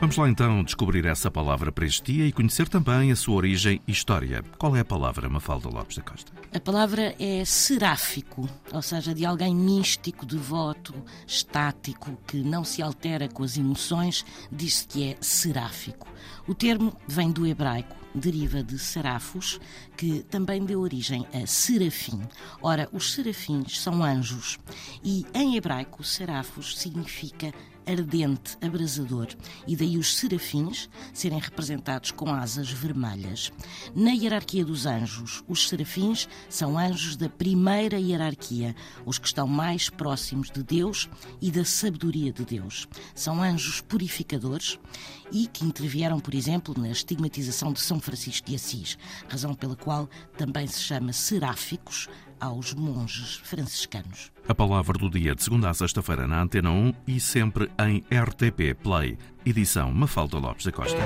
Vamos lá então descobrir essa palavra para este dia e conhecer também a sua origem e história. Qual é a palavra, Mafalda Lopes da Costa? A palavra é seráfico, ou seja, de alguém místico, devoto, estático, que não se altera com as emoções, diz-se que é seráfico. O termo vem do hebraico, deriva de serafos, que também deu origem a serafim. Ora, os serafins são anjos e em hebraico serafos significa ardente, abrasador, e daí os serafins serem representados com asas vermelhas. Na hierarquia dos anjos, os serafins são anjos da primeira hierarquia, os que estão mais próximos de Deus e da sabedoria de Deus. São anjos purificadores e que intervieram, por exemplo, na estigmatização de São Francisco de Assis, razão pela qual também se chama seráficos aos monges franciscanos. A palavra do dia de segunda a sexta-feira na Antena 1 e sempre em RTP Play. Edição Mafalda Lopes da Costa.